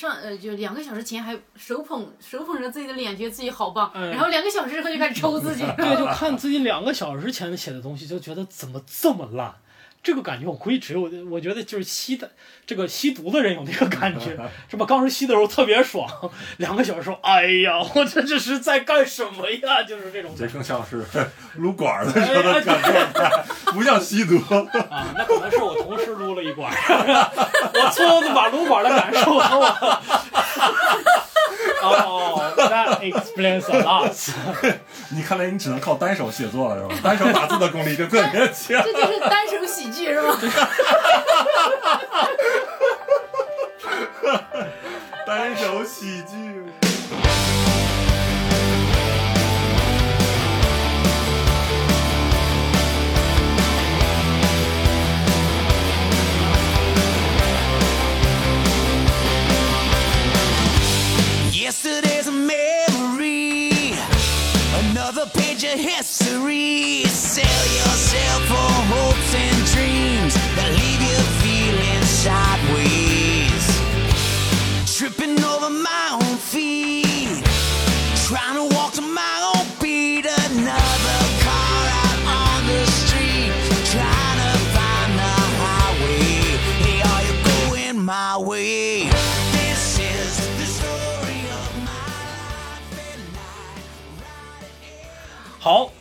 上呃，就两个小时前还手捧手捧着自己的脸，觉得自己好棒，哎然后两个小时之后就开始抽自己。对，就 看自己两个小时前写的东西，就觉得怎么这么烂。这个感觉我估计只有我觉得就是吸的这个吸毒的人有那个感觉，是吧？刚时吸的时候特别爽，两个小时说，哎呀，我这这是在干什么呀？就是这种这更像是 撸管儿的时候的感觉，不像吸毒。啊，那可能是我同时撸了一管，我错把撸管的感受和我。哦、t h a t explains a lot。你看来你只能靠单手写作了，是吧？单手打字的功力就特别强。这就是单手喜剧是吗？单手喜剧。Yesterday's a memory, another page of history. Sell yourself for hopes and dreams that leave you feeling sideways. Tripping over my own feet, trying to walk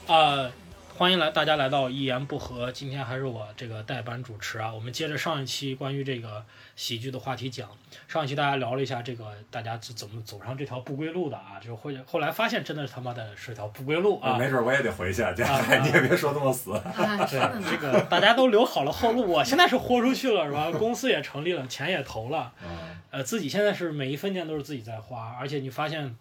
呃欢迎来大家来到一言不合。今天还是我这个代班主持啊。我们接着上一期关于这个喜剧的话题讲。上一期大家聊了一下这个大家是怎么走上这条不归路的啊，就后后来发现真的他妈的是条不归路啊。没准我也得回去，这啊 你也别说这么死。对。这个大家都留好了后路，我现在是豁出去了是吧？公司也成立了，钱也投了，嗯，呃，自己现在是每一分钱都是自己在花，而且你发现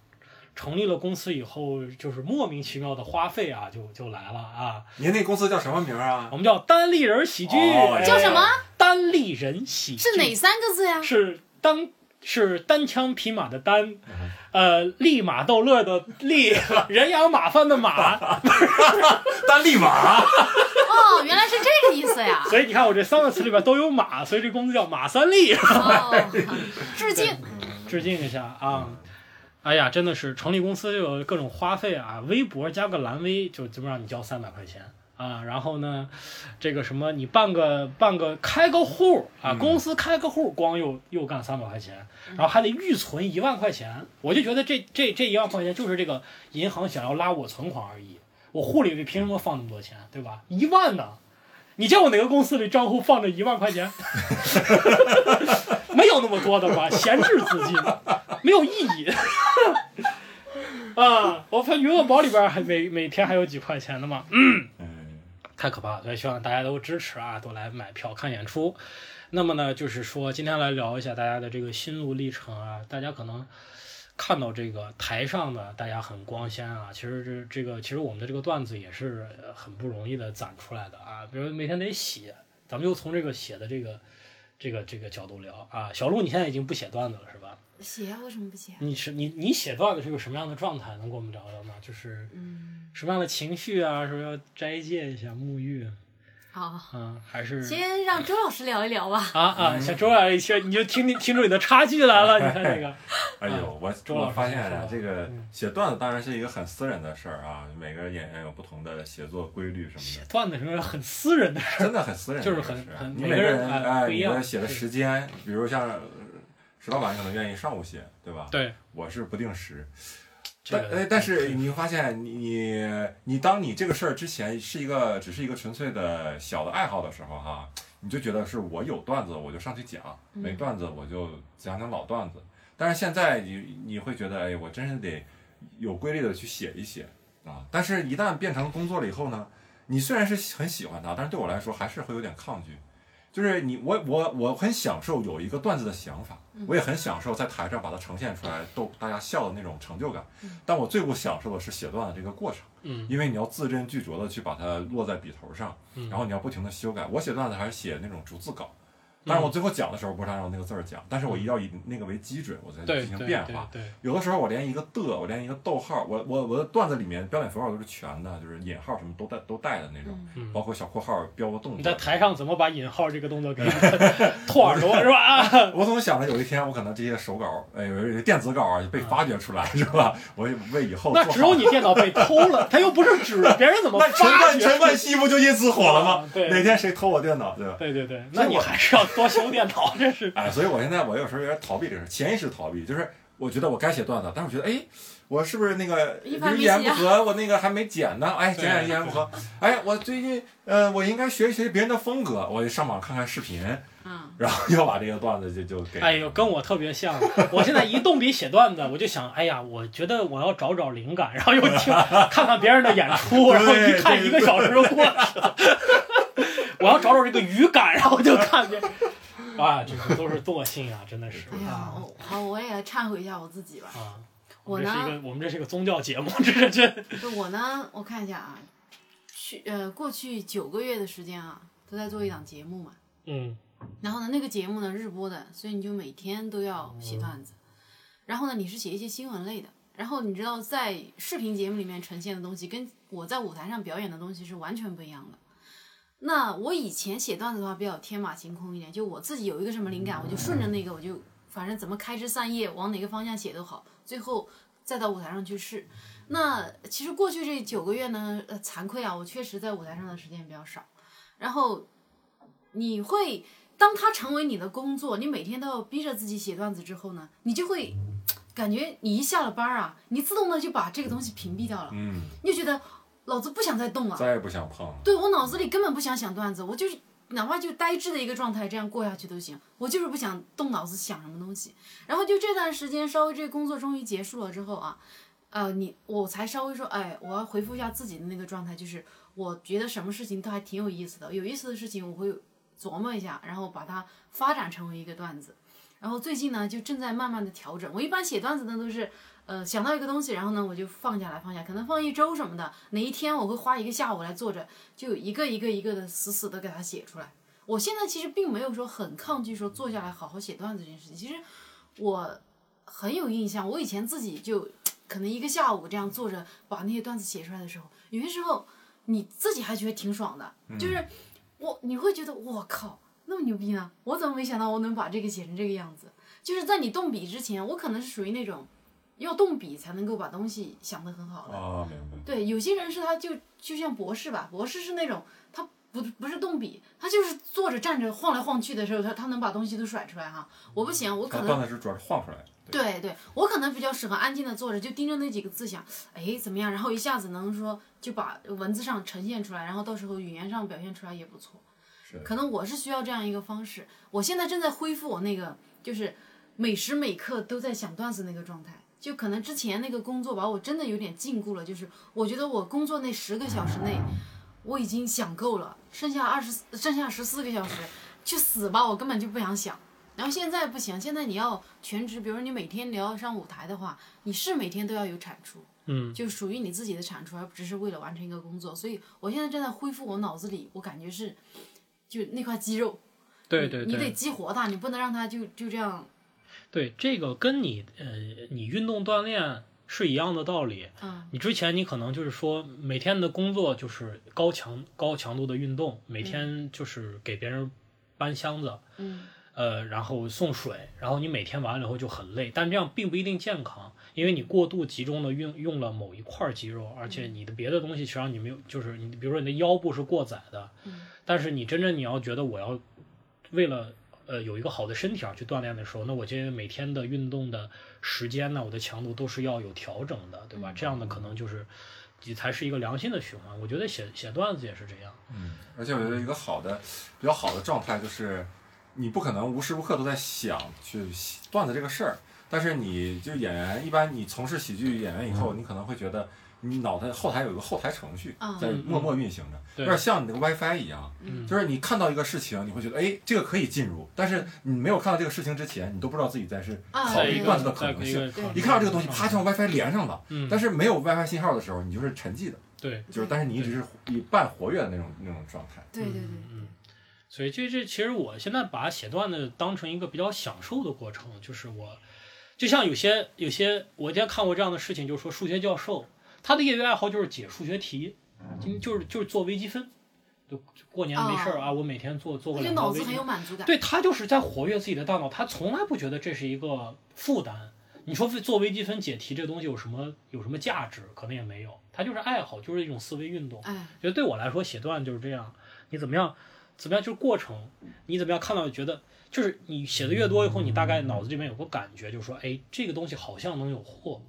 成立了公司以后，就是莫名其妙的花费啊，就就来了啊。您那公司叫什么名儿啊我？们叫单立人喜剧，哦哎叫什么？单立人喜剧是哪三个字呀？是单是单枪匹马的单，嗯呃，立马逗乐的立，人仰马翻的马。单立马。哦，原来是这个意思呀。所以你看我这三个词里边都有马，所以这公司叫马三立。哦，致敬。致敬一下啊！哎呀，真的是成立公司就有各种花费啊，微博加个蓝 V 就基本上你交三百块钱啊，然后呢，这个什么你办个办个开个户啊，嗯公司开个户光又又干三百块钱，然后还得预存一万块钱，我就觉得这这这一万块钱就是这个银行想要拉我存款而已，我户里凭什么放那么多钱，对吧？一万呢？你见过哪个公司里账户放着一万块钱？没有那么多的吧，闲置资金，没有意义。啊，我看余额宝里边还每每天还有几块钱的嘛，嗯，太可怕了，所以希望大家都支持啊，都来买票看演出。那么呢，就是说今天来聊一下大家的这个心路历程啊，大家可能看到这个台上的大家很光鲜啊，其实这这个其实我们的这个段子也是呃很不容易的攒出来的啊，比如每天得写，咱们就从这个写的这个这个这个角度聊啊。小鹿，你现在已经不写段子了是吧？写啊，为什么不写？你是你你写段子是个什么样的状态？能跟我们聊聊吗？就是嗯，什么样的情绪啊？是不是要斋戒一下沐浴好，啊？还是先让周老师聊一聊吧。啊啊，像周老师，你就听听出你的差距来了。你看这个，哎呦，我周老师我发现啊这个嗯写段子当然是一个很私人的事儿啊，每个演员有不同的写作规律什么的。段子是个很私人的事儿。真的很私人的就是很很你每个人人哎，你哎不一样的写的时间，比如像呃石老板可能愿意上午写，对吧？对，我是不定时。这个但哎，但是你会发现，你你你当你这个事儿之前是一个只是一个纯粹的小的爱好的时候哈，你就觉得是我有段子我就上去讲，没段子我就讲讲老段子。但是现在你你会觉得，哎，我真是得有规律的去写一写啊。但是，一旦变成工作了以后呢，你虽然是很喜欢它，但是对我来说还是会有点抗拒。就是你我我我很享受有一个段子的想法，我也很享受在台上把它呈现出来逗大家笑的那种成就感。但我最不享受的是写段子这个过程，嗯因为你要字斟句酌的去把它落在笔头上，嗯然后你要不停的修改。我写段子还是写那种逐字稿，但是我最后讲的时候不是按照那个字儿讲，但是我一定要以那个为基准，我才进行变化。对对，有的时候我连一个的，我连一个逗号，我我我的段子里面标点符号都是全的，就是引号什么都带都带的那种，嗯包括小括号标个动作你在。台上怎么把引号这个动作给 拓耳朵是吧？啊，我总想着有一天我可能这些手稿，哎，电子稿啊被发掘出来，是吧？我为以后那做好只有你电脑被偷了，它又不是纸，别人怎么那陈？冠陈冠希不就因此火了吗啊？对哪天谁偷我电脑，对吧？对对对，那你还是要多修电脑，这是。哎，所以我现在我有时候有点逃避这个事，潜意识逃避，就是我觉得我该写段子，但是我觉得哎，我是不是那个一言不合，我那个还没剪呢？哎，剪剪一言不合，哎，我最近呃，我应该学一学别人的风格，我就上网看看视频，嗯，然后又把这个段子就就给哎呦，跟我特别像。我现在一动笔写段子，我就想，哎呀，我觉得我要找找灵感，然后又听 看看别人的演出，然后一看一个小时就过去了。我要找找这个语感，然后就看见。啊，这个都是惰性啊，真的是。哎呀，好，我也来忏悔一下我自己吧。啊，我呢，们这个我们这是一个宗教节目，这是这。就我呢，我看一下啊，去呃过去九个月的时间啊，都在做一档节目嘛。嗯然后呢，那个节目呢日播的，所以你就每天都要写段子。然后呢，你是写一些新闻类的。然后你知道，在视频节目里面呈现的东西，跟我在舞台上表演的东西是完全不一样的。那我以前写段子的话，比较天马行空一点，就我自己有一个什么灵感，我就顺着那个，我就反正怎么开枝散叶，往哪个方向写都好，最后再到舞台上去试。那其实过去这九个月呢，呃，惭愧啊，我确实在舞台上的时间比较少。然后你会当它成为你的工作，你每天都要逼着自己写段子之后呢，你就会感觉你一下了班儿啊，你自动的就把这个东西屏蔽掉了，嗯，你就觉得老子不想再动了。再也不想碰。对我脑子里根本不想想段子，我就是哪怕就呆滞的一个状态，这样过下去都行。我就是不想动脑子想什么东西。然后就这段时间，稍微这个工作终于结束了之后啊，呃，你我才稍微说，哎，我要回复一下自己的那个状态，就是我觉得什么事情都还挺有意思的，有意思的事情我会琢磨一下，然后把它发展成为一个段子。然后最近呢，就正在慢慢的调整。我一般写段子呢都是，呃，想到一个东西，然后呢我就放下来放下，可能放一周什么的。哪一天我会花一个下午来坐着，就一个一个一个的死死的给它写出来。我现在其实并没有说很抗拒说坐下来好好写段子这件事情。其实我很有印象，我以前自己就可能一个下午这样坐着把那些段子写出来的时候，有些时候你自己还觉得挺爽的，就是我你会觉得我靠那么牛逼呢，我怎么没想到我能把这个写成这个样子？就是在你动笔之前，我可能是属于那种要动笔才能够把东西想得很好的。啊，明白。对，有些人是他就就像博士吧，博士是那种他不不是动笔，他就是坐着站着晃来晃去的时候，他他能把东西都甩出来哈。我不行，我可能刚才是主要是晃出来的。对对，我可能比较适合安静的坐着，就盯着那几个字想，哎怎么样，然后一下子能说就把文字上呈现出来，然后到时候语言上表现出来也不错。是可能我是需要这样一个方式。我现在正在恢复我那个就是每时每刻都在想段子那个状态。就可能之前那个工作把我真的有点禁锢了，就是我觉得我工作那十个小时内，我已经想够了，剩下二十剩下十四个小时，去死吧，我根本就不想想。然后现在不行，现在你要全职，比如你每天你要上舞台的话，你是每天都要有产出，嗯，就属于你自己的产出，而不只是为了完成一个工作。所以我现在正在恢复我脑子里，我感觉是，就那块肌肉，对对你得激活它，你不能让它就就这样，对，这个跟你呃你运动锻炼是一样的道理。嗯。你之前你可能就是说每天的工作就是高强高强度的运动，每天就是给别人搬箱子，嗯。呃，然后送水，然后你每天完了以后就很累，但这样并不一定健康，因为你过度集中的用用了某一块肌肉，而且你的别的东西实际上你没有，就是你比如说你的腰部是过载的，嗯。但是你真正你要觉得我要为了呃有一个好的身体而去锻炼的时候，那我觉得每天的运动的时间呢，我的强度都是要有调整的，对吧？这样的可能就是你才是一个良性的循环。我觉得写写段子也是这样，嗯，而且我觉得一个好的、比较好的状态就是，你不可能无时无刻都在想去段子这个事儿，但是你就演员，一般你从事喜剧演员以后，你可能会觉得你脑袋后台有一个后台程序嗯在默默运行着，有点像你那个 WiFi 一样，嗯。就是你看到一个事情，你会觉得哎，这个可以进入，但是你没有看到这个事情之前，你都不知道自己在是啊考虑段子的可能性。一看到这个东西，啪就让 WiFi 连上了，嗯，但是没有 WiFi 信号的时候，你就是沉寂的，对。就是但是你一直是以半活跃的那种那种状态。对对对，嗯，所以这这其实我现在把写段子当成一个比较享受的过程，就是我就像有些有些我今天看过这样的事情，就是说数学教授他的业余爱好就是解数学题，就就是就是做微积分，就过年没事儿啊，我每天做做我个觉得脑子很两道微积分有满足感。对他就是在活跃自己的大脑，他从来不觉得这是一个负担。你说做微积分解题这东西有什么有什么价值？可能也没有，他就是爱好，就是一种思维运动。哎，觉得对我来说，写段就是这样。你怎么样？怎么样？就是过程。你怎么样看到觉得，就是你写的越多以后，你大概脑子里面有个感觉，就是说，哎，这个东西好像能有货，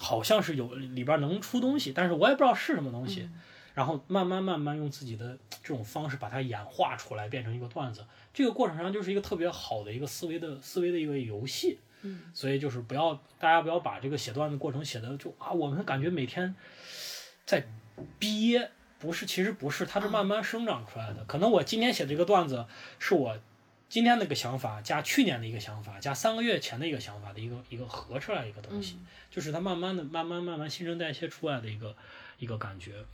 好像是有里边能出东西，但是我也不知道是什么东西。然后慢慢慢慢用自己的这种方式把它演化出来，变成一个段子。这个过程上就是一个特别好的一个思维的思维的一个游戏。嗯，所以就是不要大家不要把这个写段子过程写的就啊，我们感觉每天在憋，不是，其实不是，它是慢慢生长出来的。可能我今天写这个段子是我今天的一个想法，加去年的一个想法，加三个月前的一个想法的一个一个合出来一个东西，就是它慢慢的、慢慢、慢慢新陈代谢出来的一个一个感觉。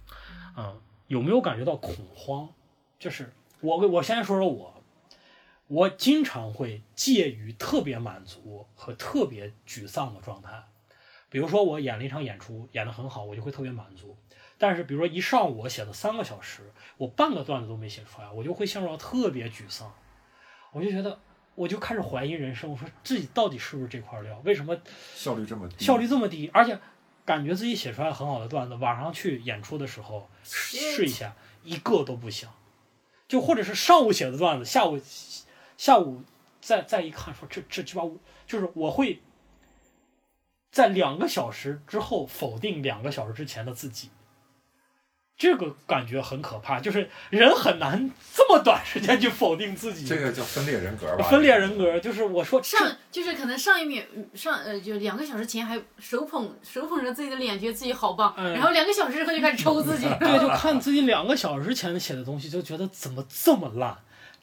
嗯，有没有感觉到恐慌？就是我我先说说我，我经常会介于特别满足和特别沮丧的状态。比如说我演了一场演出，演得很好，我就会特别满足。但是比如说一上午我写了三个小时，我半个段子都没写出来，我就会陷入到特别沮丧。我就觉得，我就开始怀疑人生，我说自己到底是不是这块料？为什么效率这么低，效率这么低？而且感觉自己写出来很好的段子，晚上去演出的时候试一下，一个都不行。就或者是上午写的段子，下午下午再再一看，说这这鸡巴，就是我会在两个小时之后否定两个小时之前的自己。这个感觉很可怕，就是人很难这么短时间去否定自己。这个叫分裂人格吧？分裂人格，就是我说上就是可能上一秒上呃就两个小时前还手捧手捧着自己的脸，觉得自己好棒，嗯然后两个小时之后就开始抽自己。对，就看自己两个小时前写的东西，就觉得怎么这么烂。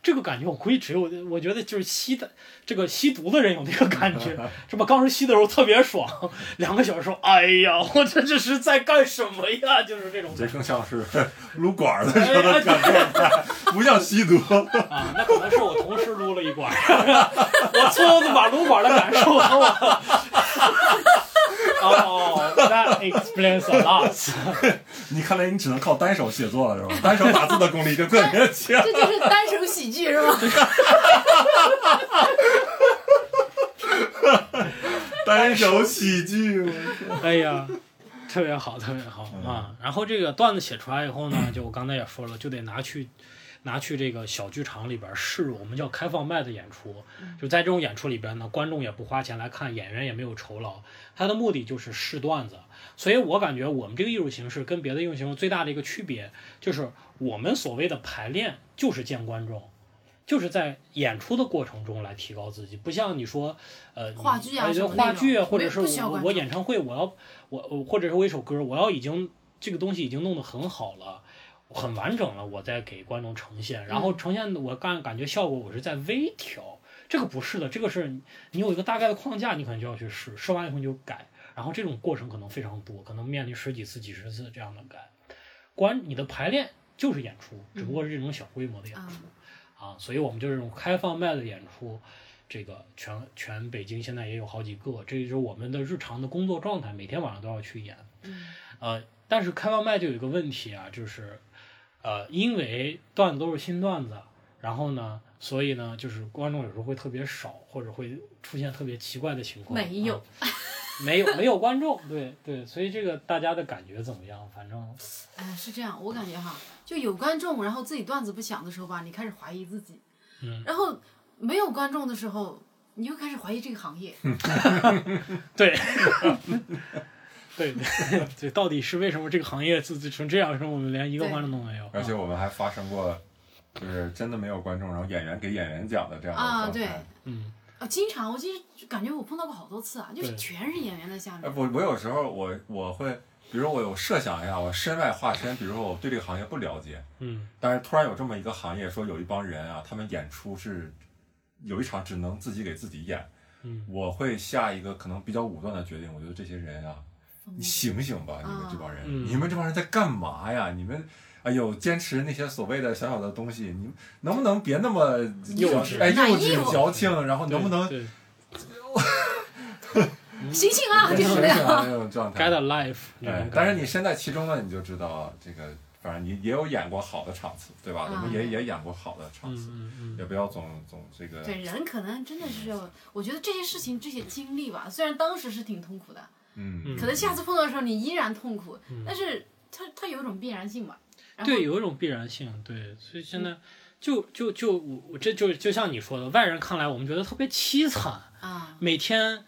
这个感觉我估计只有我觉得就是吸的这个吸毒的人有那个感觉，是吧？刚时吸的时候特别爽，两个小时说，哎呀，我这这是在干什么呀？就是这种这更像是 撸管儿的时候的感状态，不像吸毒。啊，那可能是我同时撸了一管，我错的把撸管的感受和我。哦、t h a t explains a lot。你看来你只能靠单手写作了是吧？单手打字的功力就特别强。这就是单手喜剧是吗？单手喜剧，哎呀，特别好，特别好啊！然后这个段子写出来以后呢，就我刚才也说了，就得拿去拿去这个小剧场里边试，我们叫开放麦的演出。就在这种演出里边呢，观众也不花钱来看，演员也没有酬劳，他的目的就是试段子。所以我感觉我们这个艺术形式跟别的艺术形式最大的一个区别，就是我们所谓的排练就是见观众。就是在演出的过程中来提高自己，不像你说，呃，话剧啊话剧啊，或者是我我演唱会，我要我我或者是我一首歌，我要已经这个东西已经弄得很好了，很完整了，我再给观众呈现，然后呈现我感感觉效果我是在微调，这个不是的，这个是你有一个大概的框架，你可能就要去试，试完以后你就改，然后这种过程可能非常多，可能面临十几次、几十次这样的改，关你的排练就是演出，只不过是这种小规模的演出。啊，啊，所以我们就是这种开放麦的演出，这个全全北京现在也有好几个，这就是我们的日常的工作状态，每天晚上都要去演。嗯。呃，但是开放麦就有一个问题啊，就是呃，因为段子都是新段子，然后呢，所以呢，就是观众有时候会特别少，或者会出现特别奇怪的情况。没有啊没有没有观众，对对，所以这个大家的感觉怎么样？反正哎，是这样，我感觉哈，就有观众，然后自己段子不响的时候吧，你开始怀疑自己，嗯然后没有观众的时候，你就开始怀疑这个行业。对，对对，这到底是为什么这个行业自自成这样？为什么我们连一个观众都没有？而且我们还发生过，就是真的没有观众，然后演员给演员讲的这样的啊对。嗯，啊，经常我其实感觉我碰到过好多次啊，就是全是演员在下哎，面。我我有时候我我会，比如我有设想一下，我身外化身，比如说我对这个行业不了解，嗯但是突然有这么一个行业，说有一帮人啊，他们演出是有一场只能自己给自己演，嗯我会下一个可能比较武断的决定，我觉得这些人啊，你醒醒吧，你们这帮人，嗯你们这帮人在干嘛呀？你们哎呦，坚持那些所谓的小小的东西，你能不能别那么幼稚哎，幼稚矫情，然后能不能对 醒醒啊，别就是这想样。那种状 get？a life 哎？，但是你身在其中呢，你就知道这个，反正你也有演过好的场次，对吧？嗯我们也也演过好的场嗯次，也不要总总这个。对，人可能真的是要，我觉得这些事情、这些经历吧，虽然当时是挺痛苦的，嗯嗯可能下次碰到的时候你依然痛苦，但是它它有一种必然性吧。对，有一种必然性，对，所以现在就就就我我这就就像你说的，外人看来我们觉得特别凄惨，啊，每天。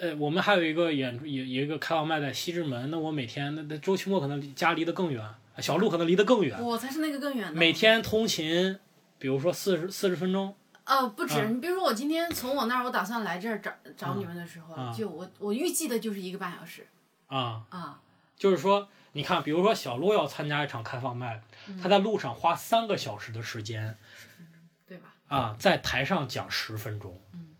呃，我们还有一个演也有一个开放麦在西直门，那我每天那那周奇墨可能离家离得更远，小路可能离得更远，我才是那个更远的。每天通勤，比如说四十四十分钟，呃不止，啊你比如说我今天从我那儿，我打算来这儿找找你们的时候，啊就我我预计的就是一个半小时啊，啊，就是说，你看，比如说小鹿要参加一场开放麦，他在路上花三个小时的时间对吧？啊，在台上讲十分钟，嗯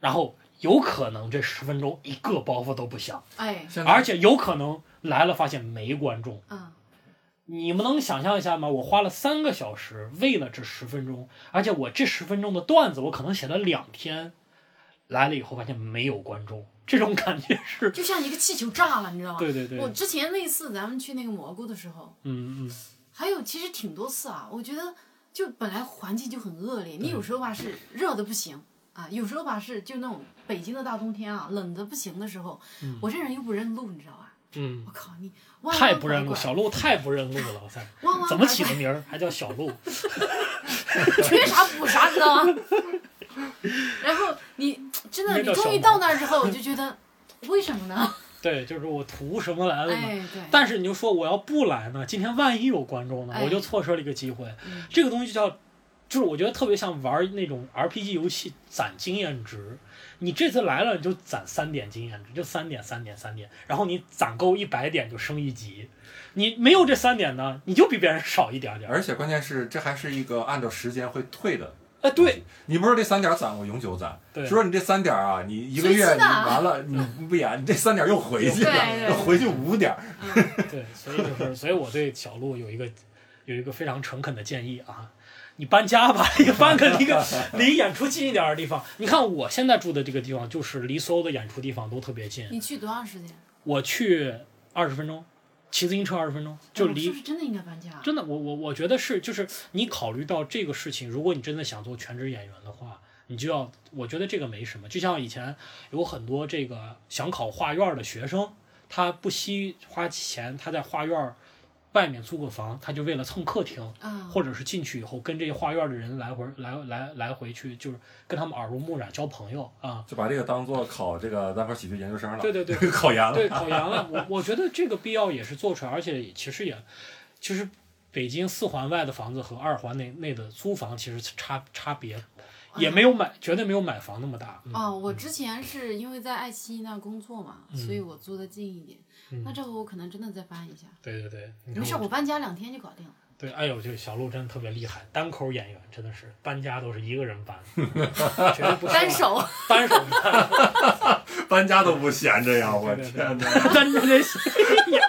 然后有可能这十分钟一个包袱都不响，哎，而且有可能来了发现没观众。嗯，你们能想象一下吗？我花了三个小时为了这十分钟，而且我这十分钟的段子我可能写了两天，来了以后发现没有观众，这种感觉是，就像一个气球炸了，你知道吗？对对对，我之前那次咱们去那个蘑菇的时候，嗯嗯还有其实挺多次啊，我觉得就本来环境就很恶劣，你有时候吧是热的不行啊，有时候吧是就那种北京的大冬天啊，冷的不行的时候，我这人又不认路，你知道吧？嗯我，靠，你弯太不认路，小鹿太不认路了，我操！怎么起的名儿还叫小鹿？缺啥补啥，知道吗？然后你真的，你终于到那儿之后，我就觉得为什么呢？对，就是我图什么来了呢？哎，对，但是你就说我要不来呢？今天万一有观众呢？哎我就错失了一个机会。嗯这个东西就叫，就是我觉得特别像玩那种 RPG 游戏攒经验值。你这次来了，你就攒三点经验值，就三点三点三点，然后你攒够一百点就升一级。你没有这三点呢，你就比别人少一点点。而且关键是这还是一个按照时间会退的。哎，对，你不是这三点攒，我永久攒。对说你这三点啊，你一个月你完了，你 不演，你这三点又回去了，回去五点。对，所以就是，所以我对小鹿有一个有一个非常诚恳的建议啊，你搬家吧，你搬个离个离演出近一点的地方。你看我现在住的这个地方，就是离所有的演出地方都特别近，你去多长时间？我去二十分钟，骑自行车二十分钟就哎是离不。是真的应该搬家？真的，我我我觉得是，就是你考虑到这个事情，如果你真的想做全职演员的话，你就要，我觉得这个没什么。就像以前有很多这个想考画院的学生，他不惜花钱，他在画院外面租个房，他就为了蹭客厅，啊，或者是进去以后跟这些画院的人来回来来来回去，就是跟他们耳濡目染交朋友啊。就把这个当做考这个单口喜剧研究生了，对对对，考研了。对，考研了。我我觉得这个必要也是做出来，而且其实也，其实北京四环外的房子和二环内内的租房其实差差别也没有买，绝对没有买房那么大。嗯、哦，我之前是因为在爱奇艺那工作嘛，所以我租的近一点。嗯那这回我可能真的再搬一下。对对对，没事，我我搬家两天就搞定了。对，哎呦，这个小鹿真的特别厉害，单口演员真的是搬家都是一个人搬，绝对不单手，单手搬，搬家都不闲着呀！我天哪！单着这，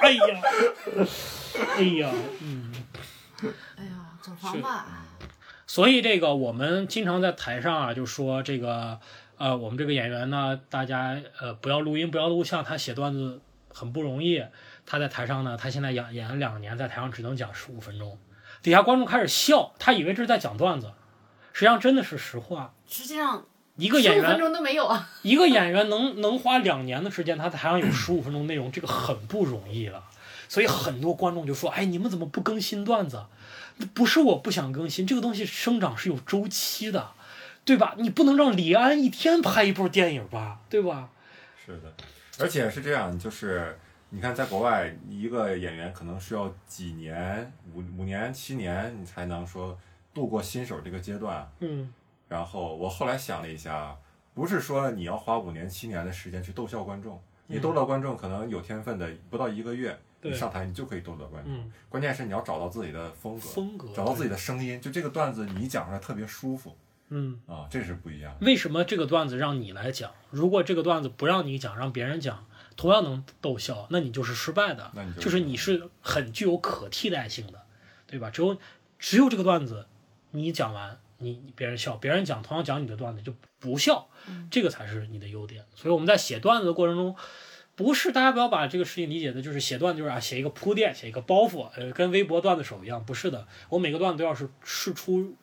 哎呀，哎呀，嗯。哎呀，走房吧。所以这个我们经常在台上啊，就说这个呃，我们这个演员呢，大家呃不要录音，不要录像，他写段子很不容易。他在台上呢，他现在演演了两年，在台上只能讲十五分钟，底下观众开始笑，他以为这是在讲段子，实际上真的是实话。实际上，一个演十五分员，钟都没有啊。一个演员能能花两年的时间，他在台上有 十五分钟内容，这个很不容易了。所以很多观众就说：“哎，你们怎么不更新段子？不是我不想更新，这个东西生长是有周期的，对吧？你不能让李安一天拍一部电影吧，对吧？是的，而且是这样，就是你看，在国外，一个演员可能需要几年，五五年、七年，你才能说度过新手这个阶段。嗯然后我后来想了一下，不是说你要花五年、七年的时间去逗笑观众，你逗到观众可能有天分的，不到一个月，你对上台你就可以逗得观众。嗯，关键是你要找到自己的风格，风格找到自己的声音，就这个段子你讲出来特别舒服嗯。啊，这是不一样的。为什么这个段子让你来讲？如果这个段子不让你讲，让别人讲，同样能逗笑，那你就是失败的。那你就就是你是很具有可替代性的，对吧？只有只有这个段子你讲完，你你别人笑，别人讲同样讲你的段子就不笑，这个才是你的优点。所以我们在写段子的过程中。不是，大家不要把这个事情理解的，就是写段子就是啊，写一个铺垫，写一个包袱，呃，跟微博段子手一样，不是的。我每个段子都要是事出，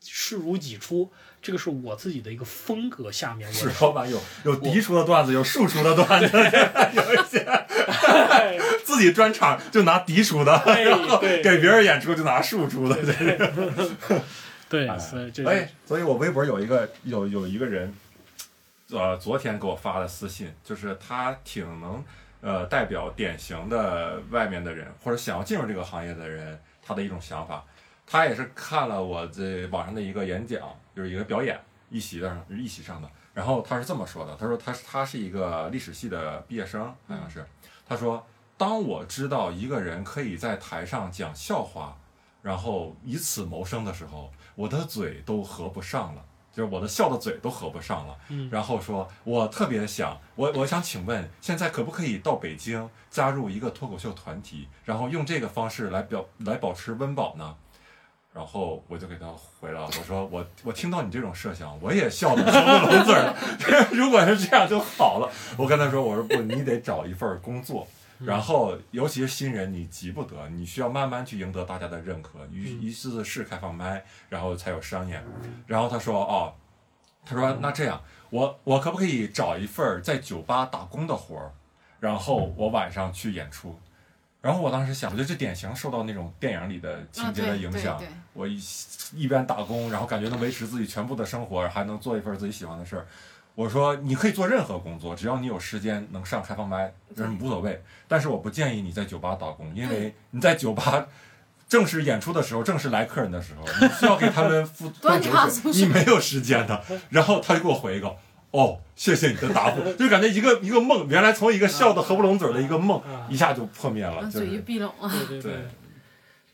事如己出，这个是我自己的一个风格。下面我是老板有有嫡出的段子，有庶出的段子，有一些 自己专场就拿嫡出的，对然后给别人演出就拿庶出的。对，所以所以我微博有一个有有一个人，呃，昨天给我发的私信，就是他挺能呃代表典型的外面的人或者想要进入这个行业的人他的一种想法。他也是看了我在网上的一个演讲，就是一个表演一席的一席上的，然后他是这么说的，他说他是他是一个历史系的毕业生，好像是，他说当我知道一个人可以在台上讲笑话，然后以此谋生的时候，我的嘴都合不上了，就是我的笑的嘴都合不上了。嗯然后说，我特别想，我我想请问，现在可不可以到北京加入一个脱口秀团体，然后用这个方式来表来保持温饱呢？然后我就给他回了，我说我我听到你这种设想，我也笑得合不拢嘴儿了。如果是这样就好了。我跟他说，我说不，你得找一份工作，然后尤其是新人，你急不得，你需要慢慢去赢得大家的认可。一一次是开放麦，然后才有商演。然后他说哦，他说那这样，我我可不可以找一份儿在酒吧打工的活儿，然后我晚上去演出？然后我当时想，我觉得这典型受到那种电影里的情节的影响。我一一边打工，然后感觉能维持自己全部的生活，还能做一份自己喜欢的事儿。我说你可以做任何工作，只要你有时间能上开放麦，嗯，无所谓。但是我不建议你在酒吧打工，因为你在酒吧正式演出的时候，正式来客人的时候，你需要给他们 付端茶酒水，送水你没有时间的。然后他就给我回一个。哦，谢谢你的答复，就感觉一个一个梦，原来从一个笑的合不拢嘴的一个梦，一下就破灭了，嘴就就是闭拢了。对对对对，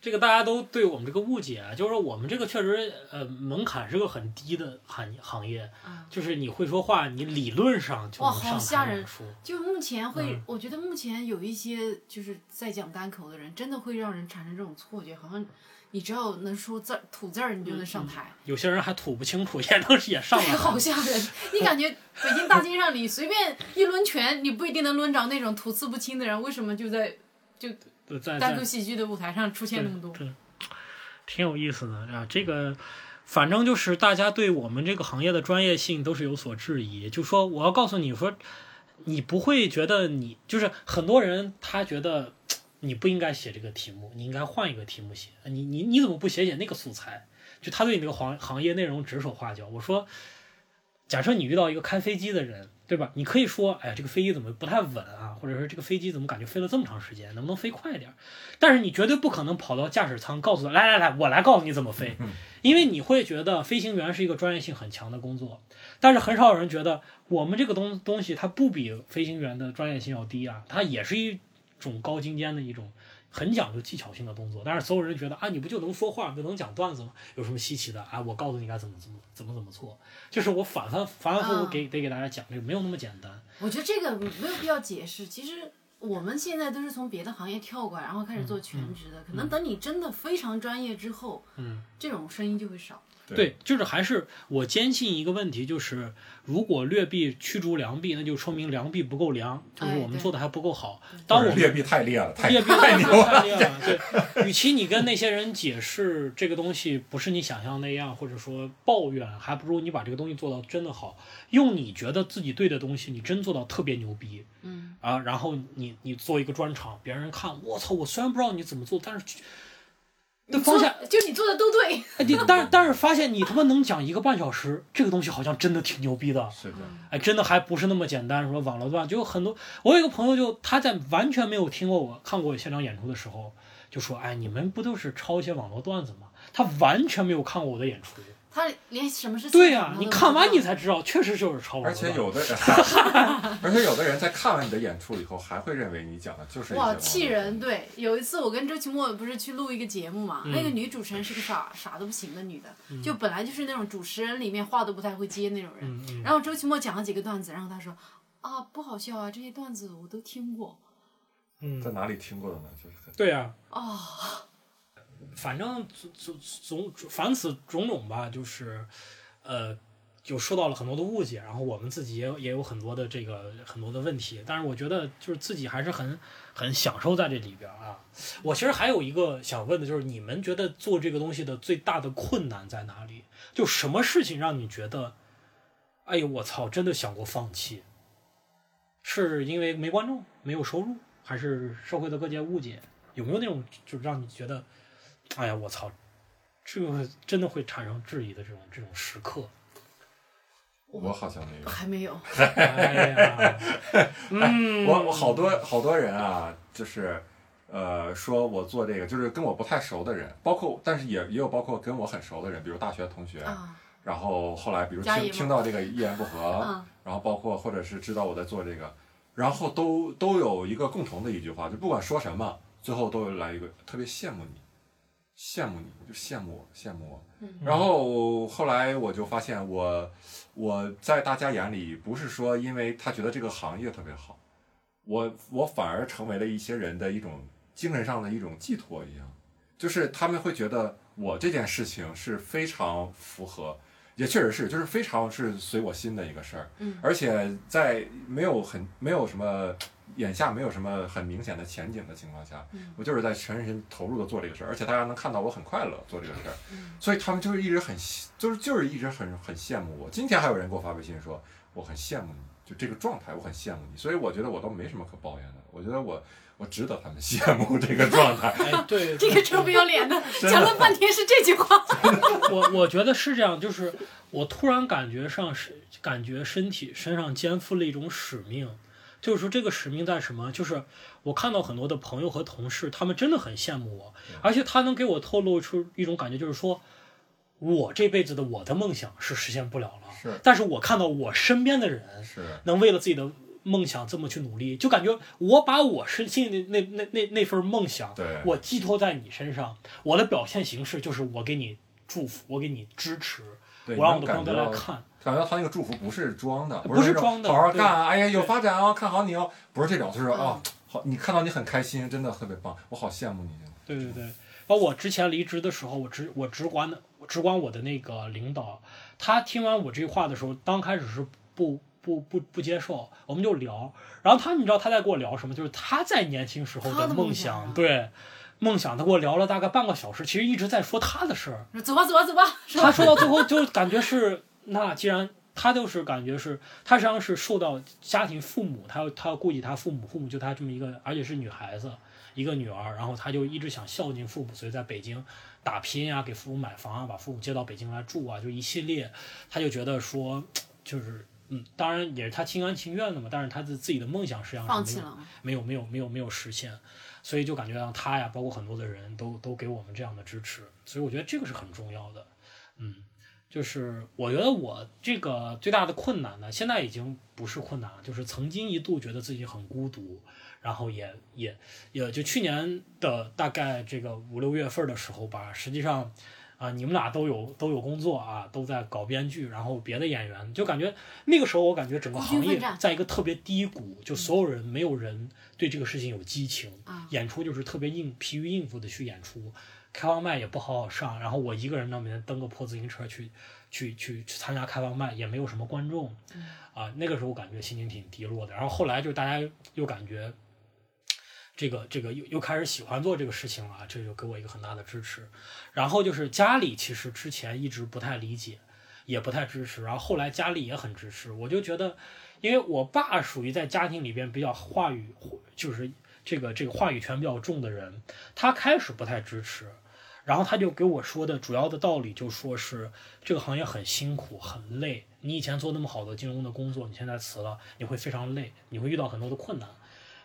这个大家都对我们这个误解啊，就是说我们这个确实呃门槛是个很低的行行业，啊就是你会说话，你理论上就哇能上好吓人台演出。就目前会，嗯我觉得目前有一些就是在讲单口的人，真的会让人产生这种错觉，好像你只要能说字儿吐字儿，你就能上台，有些人还吐不清楚，也能也上对，来。好吓人。你感觉北京大街上你随便一抡拳，你不一定能抡着那种吐字不清的人，为什么就在对在在单独喜剧的舞台上出现那么多？对，挺有意思的啊。这个反正就是大家对我们这个行业的专业性都是有所质疑。就说我要告诉你说，你不会觉得你就是很多人他觉得你不应该写这个题目，你应该换一个题目写。你你你怎么不写写那个素材？就他对你这个行行业内容指手画脚。我说，假设你遇到一个开飞机的人，对吧？你可以说，哎呀，这个飞机怎么不太稳啊？或者说这个飞机怎么感觉飞了这么长时间，能不能飞快一点？但是你绝对不可能跑到驾驶舱告诉他，来来来，我来告诉你怎么飞，因为你会觉得飞行员是一个专业性很强的工作，但是很少有人觉得我们这个东东西它不比飞行员的专业性要低啊，它也是一种高精尖的一种很讲究技巧性的动作。但是所有人觉得啊，你不就能说话，就能讲段子吗？有什么稀奇的啊？我告诉你该怎么怎么怎么怎么做，就是我反反反反复复啊给得给大家讲，这个没有那么简单。我觉得这个没有必要解释。其实我们现在都是从别的行业跳过来，然后开始做全职的。可能等你真的非常专业之后，嗯，这种声音就会少。对，就是还是我坚信一个问题，就是如果劣币驱逐良币，那就说明良币不够良，就是我们做的还不够好。当我们劣币太厉害了，太劣币太牛了。太劣了。对，与其你跟那些人解释这个东西不是你想象那样，或者说抱怨，还不如你把这个东西做到真的好，用你觉得自己对的东西，你真做到特别牛逼。嗯啊，然后你你做一个专场，别人看，我操，我虽然不知道你怎么做，但是那做方向，就你做的都对。哎，你但是但是发现你他妈能讲一个半小时，这个东西好像真的挺牛逼的。是的，哎，真的还不是那么简单。说网络段，就有很多。我有一个朋友就，他在完全没有听过我看过我现场演出的时候，就说：“哎，你们不都是抄一些网络段子吗？”他完全没有看过我的演出。他连什么是对呀、你看完你才知道，确实就是抄网络而。且有的人，而且有的人在看完你的演出以后，还会认为你讲的就是哇气人。对，有一次我跟周奇墨不是去录一个节目嘛，嗯那个女主持人是个傻傻的不行的女的，就本来就是那种主持人里面话都不太会接那种人。嗯嗯然后周奇墨讲了几个段子，然后他说啊不好笑啊，这些段子我都听过。嗯在哪里听过的呢？就是很对呀、哦，反正总总总凡此种种吧，就是呃，就受到了很多的误解，然后我们自己也也有很多的这个很多的问题，但是我觉得就是自己还是很很享受在这里边啊。我其实还有一个想问的就是，你们觉得做这个东西的最大的困难在哪里？就什么事情让你觉得，哎呦我操，真的想过放弃？是因为没观众、没有收入，还是社会的各界误解？有没有那种就是让你觉得，哎呀我操，这个真的会产生质疑的这种这种时刻？我好像没有。还没有，哎呀，嗯，我我好多好多人啊，就是呃，说我做这个，就是跟我不太熟的人，包括但是也也有包括跟我很熟的人，比如大学同学，啊，然后后来比如听听到这个一言不合，嗯然后包括或者是知道我在做这个，然后都都有一个共同的一句话，就不管说什么，最后都来一个特别羡慕你，羡慕你，就羡慕我，羡慕我。然后后来我就发现我，我在大家眼里不是说因为他觉得这个行业特别好，我我反而成为了一些人的一种精神上的一种寄托一样，就是他们会觉得我这件事情是非常符合，也确实是，就是非常是随我心的一个事儿，嗯。而且在没有很没有什么眼下没有什么很明显的前景的情况下，嗯我就是在全身投入的做这个事儿，而且大家能看到我很快乐做这个事儿，嗯所以他们就是一直很就是就是一直很很羡慕我。今天还有人给我发微信说我很羡慕你，就这个状态我很羡慕你，所以我觉得我都没什么可抱怨的，我觉得我我值得他们羡慕 这个状态。哎，对，这个臭不要脸的，讲了半天是这句话。我我觉得是这样，就是我突然感觉上是感觉身体身上肩负了一种使命，就是说这个使命在什么？就是我看到很多的朋友和同事，他们真的很羡慕我，而且他能给我透露出一种感觉，就是说我这辈子的我的梦想是实现不了了，是。但是我看到我身边的人是。能为了自己的梦想这么去努力，就感觉我把我身心的那那那那份梦想，对我寄托在你身上，我的表现形式就是我给你祝福，我给你支持，对，我让我的朋友来看。感觉到他那个祝福不是装的，不是装的好好干啊，哎呀有发展哦，看好你哦，不是这种，就是嗯哦，好，你看到你很开心，真的特别棒，我好羡慕你。对对对，包括我之前离职的时候，我直我直管的，我直管我的那个领导，他听完我这句话的时候，刚开始是不不不不接受，我们就聊，然后他你知道他在跟我聊什么？就是他在年轻时候的梦梦想啊对。梦想，他跟我聊了大概半个小时，其实一直在说他的事儿。走吧，走吧，走吧，他？说到最后 就感觉是，那既然他就是感觉是，他实际上是受到家庭父母，他要他要顾及他父母，父母就他这么一个，而且是女孩子，一个女儿，然后他就一直想孝敬父母，所以在北京打拼啊，给父母买房啊，把父母接到北京来住啊，就一系列，他就觉得说，就是嗯，当然也是他心甘情愿的嘛，但是他的自己的梦想实际上是没有放弃了。没有没有没有没有实现，所以就感觉到他呀，包括很多的人都都给我们这样的支持，所以我觉得这个是很重要的。嗯，就是我觉得我这个最大的困难呢，现在已经不是困难了，就是曾经一度觉得自己很孤独，然后也也也就去年的大概这个五六月份的时候吧，实际上。啊，你们俩都有都有工作啊，都在搞编剧，然后别的演员就感觉那个时候，我感觉整个行业在一个特别低谷，就所有人没有人对这个事情有激情，啊演出就是特别应疲于应付的去演出，开放麦也不好好上，然后我一个人呢每天蹬个破自行车去去去去参加开放麦，也没有什么观众，啊，那个时候感觉心情挺低落的。然后后来就大家又感觉这个这个又又开始喜欢做这个事情了，这就给我一个很大的支持。然后就是家里其实之前一直不太理解，也不太支持，然后后来家里也很支持，我就觉得，因为我爸属于在家庭里边比较话语，就是这个这个话语权比较重的人，他开始不太支持。然后他就给我说的主要的道理，就说是这个行业很辛苦、很累。你以前做那么好的金融的工作，你现在辞了，你会非常累，你会遇到很多的困难。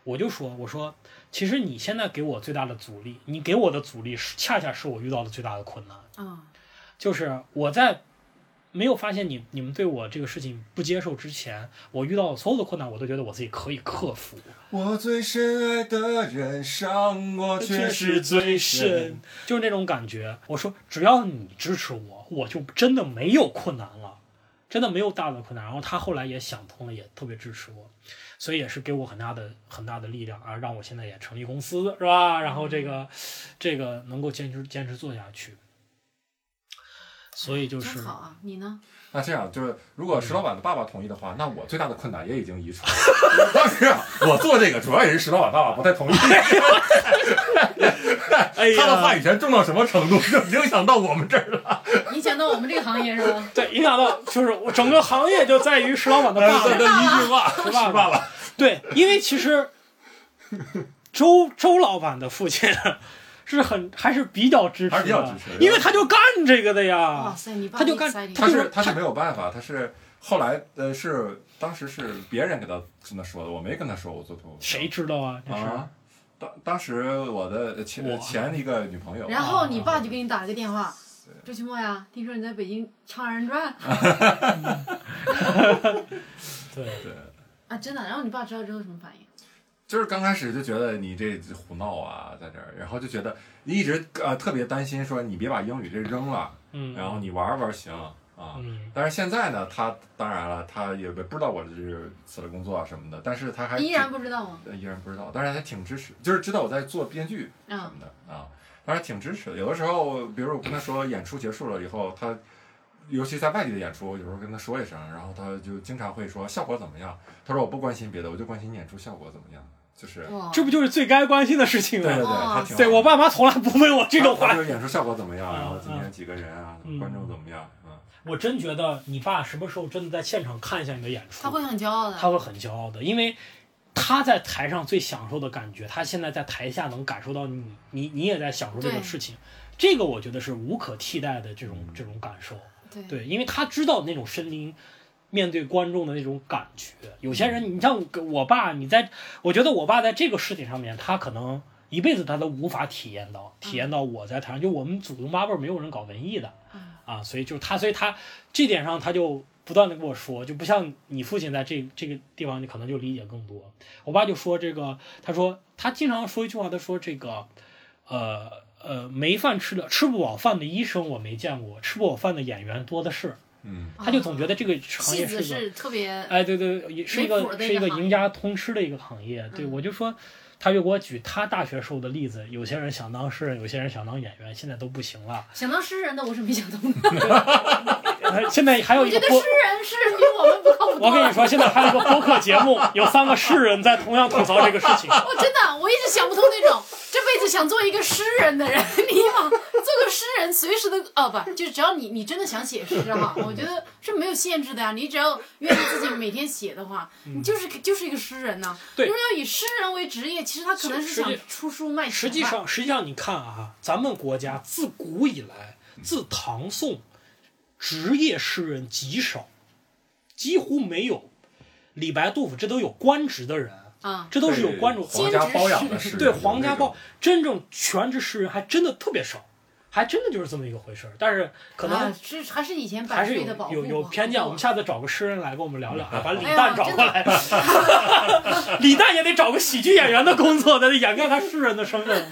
我就说，我说，其实你现在给我最大的阻力，你给我的阻力是恰恰是我遇到的最大的困难，啊，就是我在没有发现你你们对我这个事情不接受之前，我遇到的所有的困难，我都觉得我自己可以克服。我最深爱的人伤我却是是最深。，就是那种感觉。我说，只要你支持我，我就真的没有困难了。真的没有大的困难。然后他后来也想通了，也特别支持我，所以也是给我很大的很大的力量啊，让我现在也成立公司，是吧？然后这个这个能够坚持坚持做下去。所以就是真好啊！你呢？那这样就是，如果石老板的爸爸同意的话，那我最大的困难也已经移除了。当时啊，我做这个主要也是石老板爸爸不太同意。他的话语权重到什么程度，就影响到我们这儿了。影响到我们这个行业是吧？对影响到就是我整个行业就在于石老板的爸爸。一句话，石石爸爸。对，因为其实周周老板的父亲是很还是比较支持的，还是比较支持的因为他就干这个的呀哇呀。塞，你爸他就干他是他是没有办法，他是后来呃是当时是别人给他跟他说的，我没跟他说我做脱口秀。谁知道啊？这是、啊？当当时我的前前一个女朋友，然后你爸就给你打了个电话，周奇墨呀，听说你在北京唱二人转对对，啊，真的。然后你爸知道之后什么反应？就是刚开始就觉得你这胡闹啊，在这儿，然后就觉得你一直呃特别担心说你别把英语这扔了，嗯，然后你玩玩行啊。嗯但是现在呢，他当然了，他也不知道我这是辞了工作啊什么的，但是他还依然不知道吗？呃依然不知道，但是还挺支持，就是知道我在做编剧什嗯么的啊，当然挺支持的。有的时候，比如我跟他说演出结束了以后，他尤其在外地的演出，有时候跟他说一声，然后他就经常会说效果怎么样。他说我不关心别的，我就关心演出效果怎么样。就是，这不就是最该关心的事情吗对对对，吗？哇他挺好对我爸妈从来不问我这种话。就是演出效果怎么样，嗯然后今天几个人啊，嗯观众怎么样啊？我真觉得你爸什么时候真的在现场看一下你的演出，他会很骄傲的。他会很骄傲的，因为他在台上最享受的感觉，他现在在台下能感受到你，你你也在享受这个事情，这个我觉得是无可替代的这种这种感受。对。对，因为他知道那种身临面对观众的那种感觉。有些人，你像我我爸，你在，我觉得我爸在这个事情上面，他可能一辈子他都无法体验到，体验到我在台上，就我们祖宗八辈没有人搞文艺的，啊，所以就是他，所以他这点上他就不断的跟我说，就不像你父亲在这这个地方，你可能就理解更多。我爸就说这个，他说他经常说一句话，他说这个，呃呃，没饭吃的吃不饱饭的医生我没见过，吃不饱饭的演员多的是。嗯，他就总觉得这个行业是个，是特别哎，对对，也是一个是一个的一个赢家通吃的一个行业。对嗯我就说，他就给我举他大学时候的例子，有些人想当诗人，有些人想当演员，现在都不行了。想当诗人的，我是没想通的。呃 现在还有一个播我觉得诗，人诗人比我们不靠谱。我跟你说，现在还有一个播客节目，有三个诗人在同样吐槽这个事情。我真的，我一直想不通那种这辈子想做一个诗人的人，你往做个诗人，随时都哦不，就只要你你真的想写诗哈，我觉得是没有限制的呀。你只要愿意自己每天写的话，你就是就是一个诗人呐。对如果要以诗人为职业，其实他可能是想出书卖。实际上，实际上你看啊，咱们国家自古以来，自唐宋，职业诗人极少，几乎没有。李白、杜甫这都有官职的人，啊，这都是有官职。皇家包养的 诗人，对皇家有那种报，真正全职诗人还真的特别少，还真的就是这么一个回事儿。但是可能啊是还是以前百还是有岁的保护有有偏见。我们下下次找个诗人来跟我们聊聊啊，把李诞找过来。李诞也得找个喜剧演员的工作，得掩盖他诗人的身份，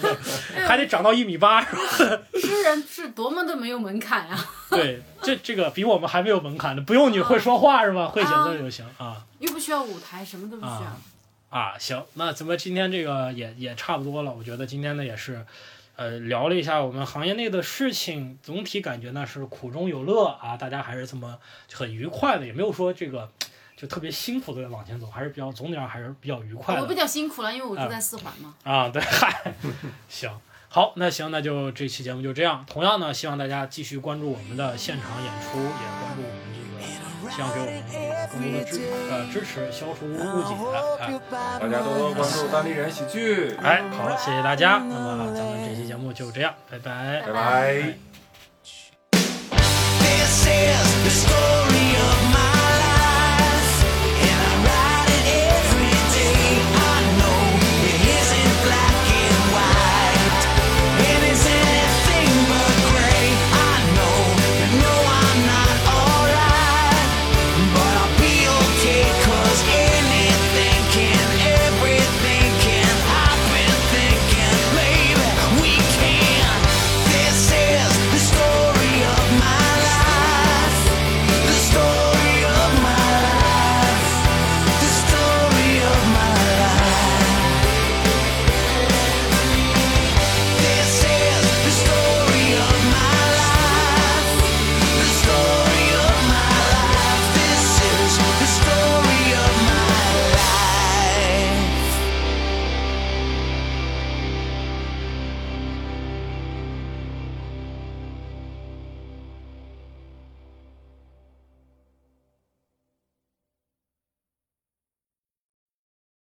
还得长到一米八，是吧？诗人是多么的没有门槛呀，对，这这个比我们还没有门槛呢，不用你会说话是吧？会写字就行啊。又不需要舞台，什么都不需要啊。啊，行，那咱们今天这个也也差不多了。我觉得今天呢也是，呃，聊了一下我们行业内的事情，总体感觉呢是苦中有乐啊，大家还是这么很愉快的，也没有说这个 就特别辛苦的往前走，还是比较总体上还是比较愉快我比较辛苦了，因为我住在四环嘛。啊。对，嗨，行。好，那行，那就这期节目就这样。同样呢，希望大家继续关注我们的现场演出，也关注我们这个，希望给我们更多的支呃支持，消除误解。哎，大家多多关注单立人喜剧，哎，好，谢谢大家。那么咱们这期节目就这样，拜拜。拜拜。This is the story of